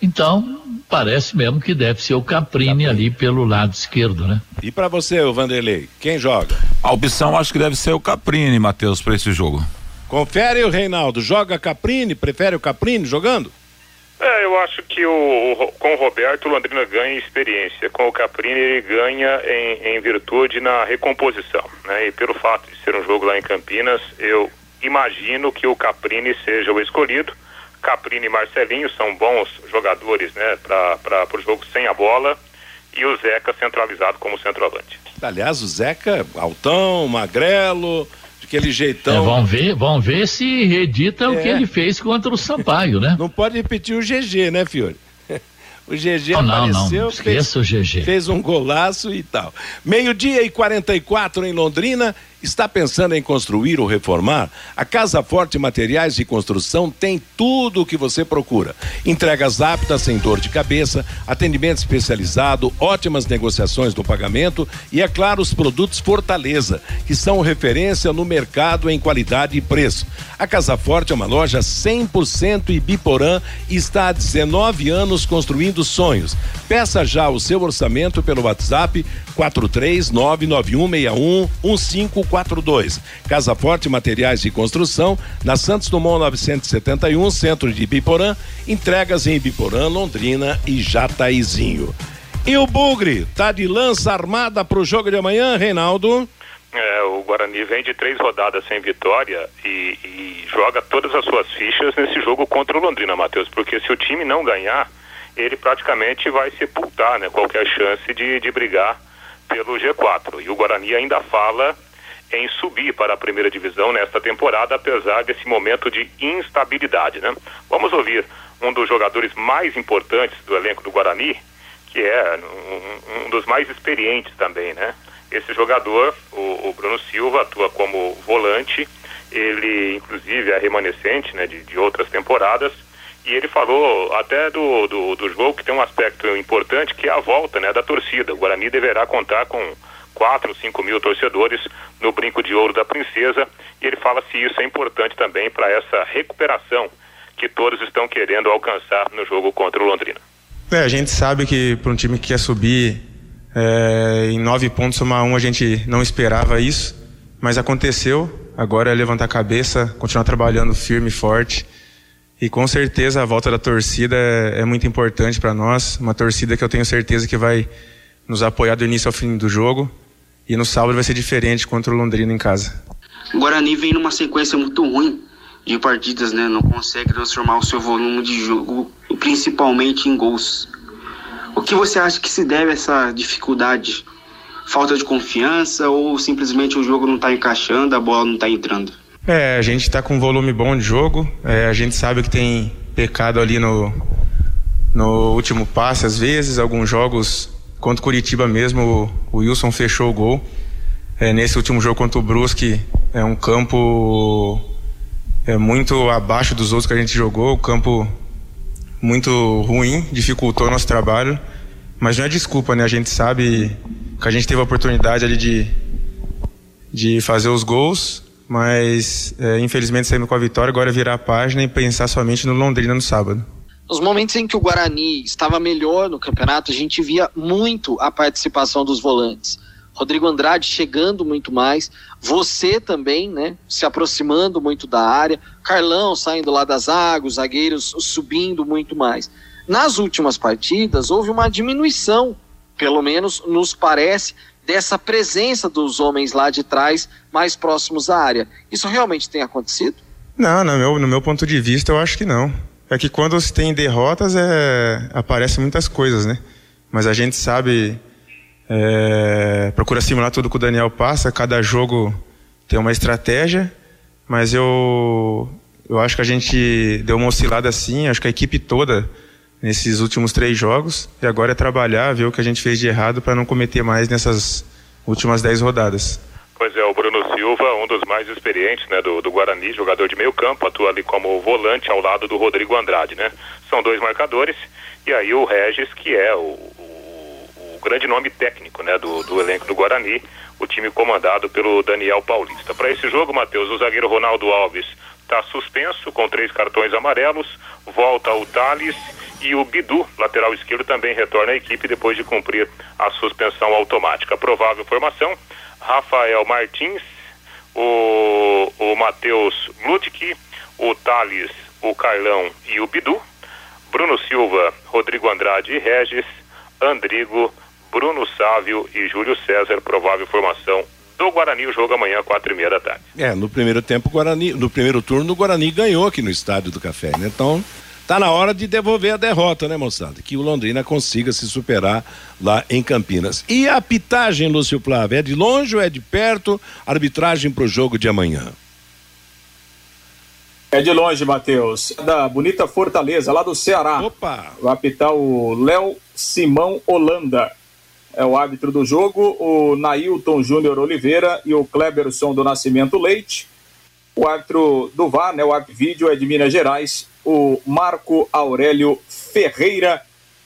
Então, parece mesmo que deve ser o Caprini, Caprini. ali pelo lado esquerdo, né? E para você, o Vanderlei, quem joga? A opção acho que deve ser o Caprini, Matheus, para esse jogo. Confere o Reinaldo, joga Caprini, prefere o Caprini jogando? É, eu acho que o, com o Roberto o Londrina ganha experiência, com o Caprini ele ganha em, em virtude na recomposição, né? E pelo fato de ser um jogo lá em Campinas, eu imagino que o Caprini seja o escolhido Caprini e Marcelinho são bons jogadores né, para o jogo sem a bola e o Zeca centralizado como centroavante. Aliás, o Zeca, altão, magrelo, aquele jeitão. É, vamos ver, vamos ver se redita é. o que ele fez contra o Sampaio, né? Não pode repetir o GG, né, Fiore? O GG não, apareceu, não, fez, o GG. fez um golaço e tal. Meio-dia e 44 em Londrina. Está pensando em construir ou reformar? A Casa Forte Materiais de Construção tem tudo o que você procura. Entregas rápidas sem dor de cabeça, atendimento especializado, ótimas negociações do pagamento e, é claro, os produtos Fortaleza, que são referência no mercado em qualidade e preço. A Casa Forte é uma loja 100% Ibiporã e está há 19 anos construindo sonhos. Peça já o seu orçamento pelo WhatsApp 43991611544 42. Casa Forte Materiais de Construção, na Santos Dumont 971, centro de Ibiporã. Entregas em Ibiporã, Londrina e Jataizinho. E o Bugre, tá de lança armada pro jogo de amanhã, Reinaldo? É, o Guarani vem de três rodadas sem vitória e, e, joga todas as suas fichas nesse jogo contra o Londrina, Matheus, porque se o time não ganhar, ele praticamente vai sepultar né, qualquer chance de, de brigar pelo G4. E o Guarani ainda fala em subir para a primeira divisão nesta temporada, apesar desse momento de instabilidade, né? Vamos ouvir um dos jogadores mais importantes do elenco do Guarani, que é um, um dos mais experientes também, né? Esse jogador, o, o, Bruno Silva, atua como volante, ele inclusive é remanescente né, de, de outras temporadas, e ele falou até do, do, do jogo que tem um aspecto importante, que é a volta né, da torcida. O Guarani deverá contar com 4, 5 mil torcedores no Brinco de Ouro da Princesa. E ele fala se isso é importante também para essa recuperação que todos estão querendo alcançar no jogo contra o Londrina. É, a gente sabe que para um time que quer subir é, em nove pontos, uma um, a gente não esperava isso, mas aconteceu. Agora é levantar a cabeça, continuar trabalhando firme e forte. E com certeza a volta da torcida é, é muito importante para nós. Uma torcida que eu tenho certeza que vai nos apoiar do início ao fim do jogo. E no sábado vai ser diferente contra o Londrina em casa. O Guarani vem numa sequência muito ruim de partidas, né? Não consegue transformar o seu volume de jogo, principalmente em gols. O que você acha que se deve a essa dificuldade? Falta de confiança ou simplesmente o jogo não está encaixando, a bola não está entrando? É, a gente está com um volume bom de jogo. É, a gente sabe que tem pecado ali no, no último passe, às vezes, alguns jogos Contra o Curitiba mesmo, o, Wilson fechou o gol. É, nesse último jogo contra o Brusque, É um campo é muito abaixo dos outros que a gente jogou, o campo muito ruim, dificultou nosso trabalho, mas não é desculpa, né? A gente sabe que a gente teve a oportunidade ali de, de fazer os gols, mas é, infelizmente saímos com a vitória, agora virar a página e pensar somente no Londrina no sábado. Nos momentos em que o Guarani estava melhor no campeonato, a gente via muito a participação dos volantes. Rodrigo Andrade chegando muito mais, você também, né, se aproximando muito da área, Carlão saindo lá das águas, zagueiros subindo muito mais. Nas últimas partidas houve uma diminuição, pelo menos nos parece, dessa presença dos homens lá de trás, mais próximos à área. Isso realmente tem acontecido? Não, no meu, no meu ponto de vista, eu acho que não. É que quando se tem derrotas, é, aparecem muitas coisas, né? Mas a gente sabe é, procura simular tudo que o Daniel passa. Cada jogo tem uma estratégia, mas eu, eu acho que a gente deu uma oscilada assim. Acho que a equipe toda nesses últimos três jogos. E agora é trabalhar, ver o que a gente fez de errado para não cometer mais nessas últimas dez rodadas. Pois é, o Bruno Silva, um dos mais experientes né, do, do Guarani, jogador de meio campo, atua ali como volante ao lado do Rodrigo Andrade, né? São dois marcadores, e aí o Regis, que é o, grande nome técnico né, do, do elenco do Guarani, o time comandado pelo Daniel Paulista. Para esse jogo, Matheus, o zagueiro Ronaldo Alves está suspenso com três cartões amarelos, volta o Thales e o Bidu, lateral esquerdo, também retorna à equipe depois de cumprir a suspensão automática. Provável formação: Rafael Martins, o, o Matheus Ludwig, o Thales, o Carlão e o Bidu, Bruno Silva, Rodrigo Andrade e Regis, Andrigo, Bruno Sávio e Júlio César, provável formação do Guarani, o jogo amanhã, quatro e meia da tarde. É, no primeiro tempo, Guarani, no primeiro turno, o Guarani ganhou aqui no Estádio do Café, né? Então, tá na hora de devolver a derrota, né, moçada? Que o Londrina consiga se superar lá em Campinas. E a pitagem, Lúcio Flávio, é de longe ou é de perto? Arbitragem pro jogo de amanhã. É de longe, Matheus. Da bonita Fortaleza, lá do Ceará. Opa! Vai apitar o Léo Simão Holanda é o árbitro do jogo, o Nailton Júnior Oliveira e o Kleberson do Nascimento Leite. O árbitro do VAR, né, o árbitro vídeo é de Minas Gerais, o Marco Aurélio Ferreira.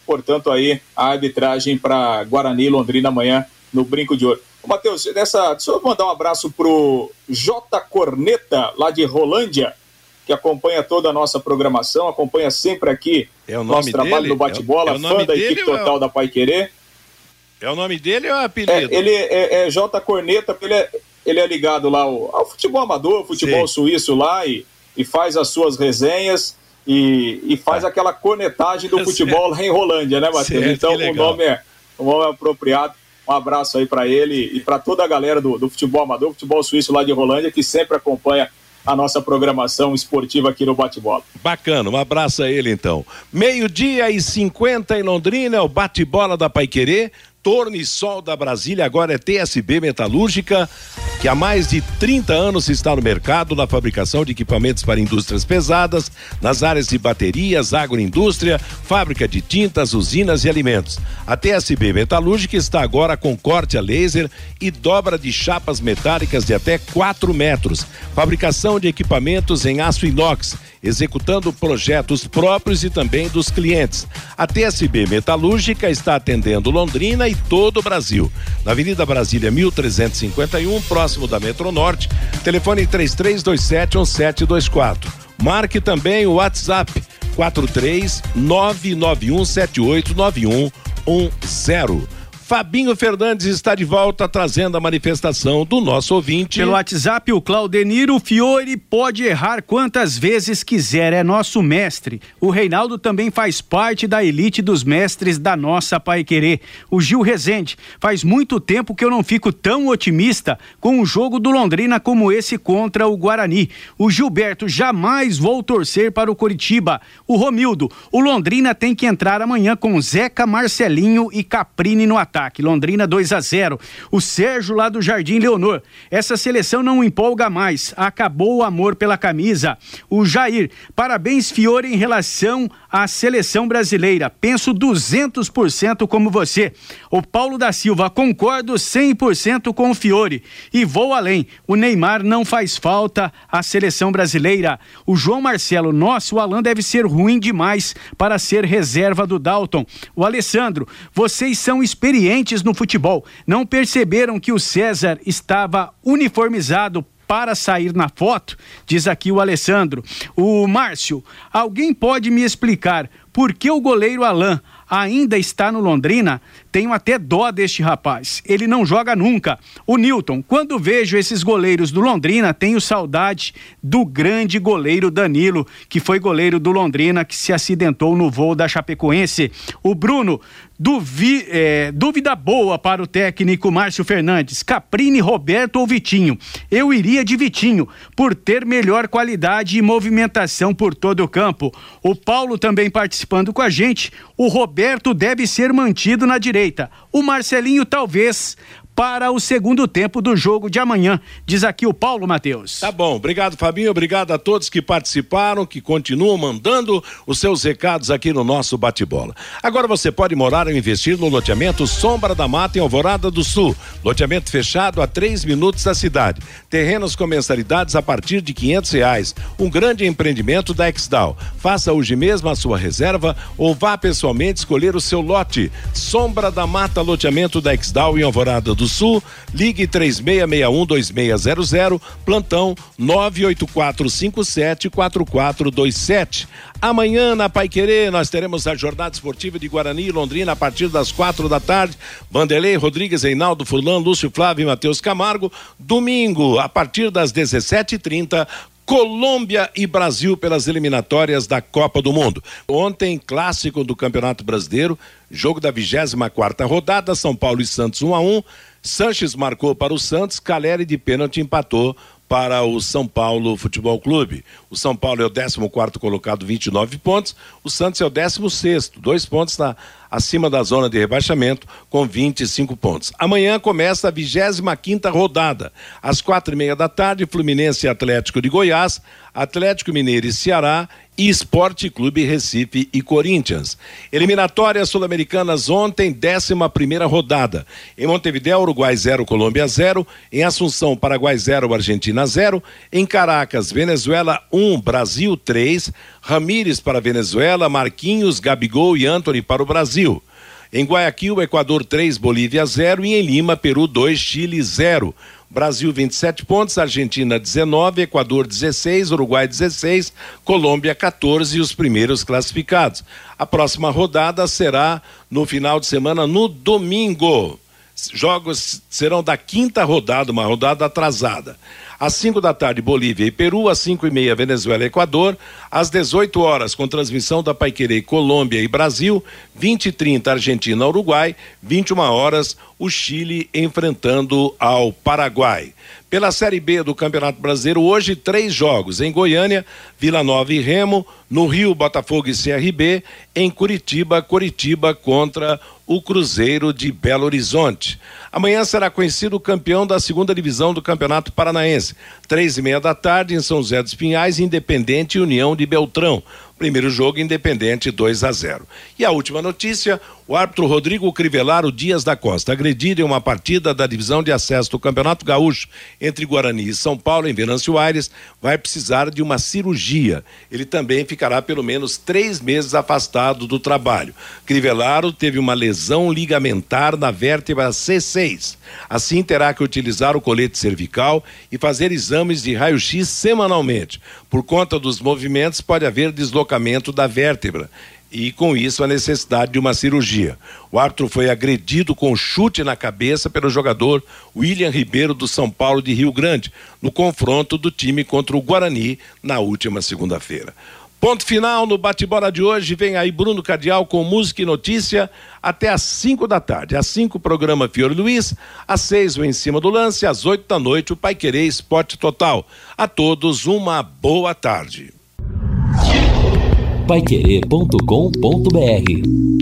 Portanto, aí a arbitragem para Guarani e Londrina amanhã no Brinco de Ouro. Ô, Matheus, nessa, deixa eu mandar um abraço pro J Corneta, lá de Rolândia, que acompanha toda a nossa programação, acompanha sempre aqui é o nosso trabalho no bate-bola, É o- é fã da equipe é total da Pai Querer. É o nome dele ou é o É, apelido? ele é, é J Corneta, ele é, ele é ligado lá ao, ao futebol amador, futebol suíço lá e, e faz as suas resenhas e, e faz aquela cornetagem do futebol lá em Rolândia, né, Matheus? Então o nome, é, o nome é apropriado. Um abraço aí para ele e para toda a galera do, do futebol amador, futebol suíço lá de Rolândia, que sempre acompanha a nossa programação esportiva aqui no Bate-Bola. Bacana, um abraço a ele então. Meio-dia e 50 em Londrina, é o bate-bola da Paiquerê. Torne Sol da Brasília, agora é TSB Metalúrgica, que há mais de 30 anos está no mercado na fabricação de equipamentos para indústrias pesadas, nas áreas de baterias, agroindústria, fábrica de tintas, usinas e alimentos. A TSB Metalúrgica está agora com corte a laser e dobra de chapas metálicas de até 4 metros. Fabricação de equipamentos em aço inox executando projetos próprios e também dos clientes. A TSB Metalúrgica está atendendo Londrina e todo o Brasil. Na Avenida Brasília 1351, próximo da Metronorte, telefone 33271724. Marque também o WhatsApp 43991789110. Fabinho Fernandes está de volta trazendo a manifestação do nosso ouvinte. Pelo WhatsApp, o Claudeniro Fiore pode errar quantas vezes quiser, é nosso mestre. O Reinaldo também faz parte da elite dos mestres da nossa Pai Querer. O Gil Rezende, faz muito tempo que eu não fico tão otimista com o jogo do Londrina como esse contra o Guarani. O Gilberto, jamais vou torcer para o Coritiba. O Romildo, o Londrina tem que entrar amanhã com Zeca, Marcelinho e Caprini no ataque. Londrina 2 a 0. O Sérgio lá do Jardim Leonor. Essa seleção não empolga mais. Acabou o amor pela camisa. O Jair, parabéns Fiore em relação à seleção brasileira. Penso 200% como você. O Paulo da Silva, concordo 100% com o Fiore e vou além. O Neymar não faz falta à seleção brasileira. O João Marcelo, nosso, Alan deve ser ruim demais para ser reserva do Dalton. O Alessandro, vocês são experientes no futebol. Não perceberam que o César estava uniformizado para sair na foto? Diz aqui o Alessandro. O Márcio, alguém pode me explicar por que o goleiro Alain ainda está no Londrina? Tenho até dó deste rapaz. Ele não joga nunca. O Newton, quando vejo esses goleiros do Londrina, tenho saudade do grande goleiro Danilo, que foi goleiro do Londrina, que se acidentou no voo da Chapecoense. O Bruno, duvi, é, dúvida boa para o técnico Márcio Fernandes. Caprini, Roberto ou Vitinho? Eu iria de Vitinho, por ter melhor qualidade e movimentação por todo o campo. O Paulo também participando com a gente. O Roberto deve ser mantido na direita direita. O Marcelinho talvez para o segundo tempo do jogo de amanhã, diz aqui o Paulo Matheus. Tá bom, obrigado Fabinho, obrigado a todos que participaram, que continuam mandando os seus recados aqui no nosso bate-bola. Agora você pode morar ou investir no loteamento Sombra da Mata em Alvorada do Sul, loteamento fechado a três minutos da cidade, terrenos com mensalidades a partir de quinhentos reais, um grande empreendimento da Exdal. Faça hoje mesmo a sua reserva ou vá pessoalmente escolher o seu lote. Sombra da Mata, loteamento da Exdal em Alvorada do Sul, ligue 36612600, plantão 984574427. Amanhã na Paiquerê nós teremos a jornada esportiva de Guarani e Londrina a partir das quatro da tarde. Vanderlei Rodrigues, Reinaldo Furlan, Lúcio Flávio e Matheus Camargo. Domingo, a partir das 17h30, Colômbia e Brasil pelas eliminatórias da Copa do Mundo. Ontem, clássico do Campeonato Brasileiro, jogo da 24 quarta rodada, São Paulo e Santos 1 a 1 Sanches marcou para o Santos, Caleri de pênalti empatou para o São Paulo Futebol Clube. O São Paulo é o 14 colocado, 29 pontos. O Santos é o 16, dois pontos na, acima da zona de rebaixamento, com 25 pontos. Amanhã começa a 25 rodada. Às quatro e meia da tarde, Fluminense e Atlético de Goiás, Atlético Mineiro e Ceará Esporte Clube Recife e Corinthians. Eliminatórias sul-americanas ontem, 11 primeira rodada. Em Montevideo, Uruguai 0, Colômbia 0. Em Assunção, Paraguai 0, Argentina 0. Em Caracas, Venezuela 1, Brasil 3. Ramírez para Venezuela, Marquinhos, Gabigol e Anthony para o Brasil. Em Guayaquil, Equador 3, Bolívia 0 e em Lima, Peru 2, Chile 0. Brasil 27 pontos, Argentina 19, Equador 16, Uruguai 16, Colômbia 14 e os primeiros classificados. A próxima rodada será no final de semana, no domingo. Jogos serão da quinta rodada, uma rodada atrasada. Às 5 da tarde, Bolívia e Peru. Às 5 e meia, Venezuela e Equador. Às 18 horas, com transmissão da Paiquerê, Colômbia e Brasil. 20 e 30, Argentina, Uruguai. 21 horas, o Chile enfrentando ao Paraguai. Pela Série B do Campeonato Brasileiro, hoje três jogos. Em Goiânia, Vila Nova e Remo. No Rio, Botafogo e CRB. Em Curitiba, Curitiba contra o Cruzeiro de Belo Horizonte. Amanhã será conhecido o campeão da segunda divisão do Campeonato Paranaense. Três e meia da tarde em São José dos Pinhais, Independente e União de Beltrão. Primeiro jogo, Independente 2 a 0. E a última notícia: o árbitro Rodrigo Crivelaro Dias da Costa, agredido em uma partida da divisão de acesso do Campeonato Gaúcho entre Guarani e São Paulo, em Venâncio Aires, vai precisar de uma cirurgia. Ele também ficará pelo menos três meses afastado do trabalho. Crivelaro teve uma lesão ligamentar na vértebra C6. Assim, terá que utilizar o colete cervical e fazer exames de raio-x semanalmente. Por conta dos movimentos, pode haver deslocamento da vértebra e com isso a necessidade de uma cirurgia. O árbitro foi agredido com chute na cabeça pelo jogador William Ribeiro do São Paulo de Rio Grande, no confronto do time contra o Guarani na última segunda-feira. Ponto final no bate-bola de hoje. Vem aí Bruno Cardial com música e notícia até às 5 da tarde. Às 5, programa Fiore Luiz. Às 6, o Em Cima do Lance. Às 8 da noite, o Pai Querer Esporte Total. A todos, uma boa tarde. Paiquerê.com.br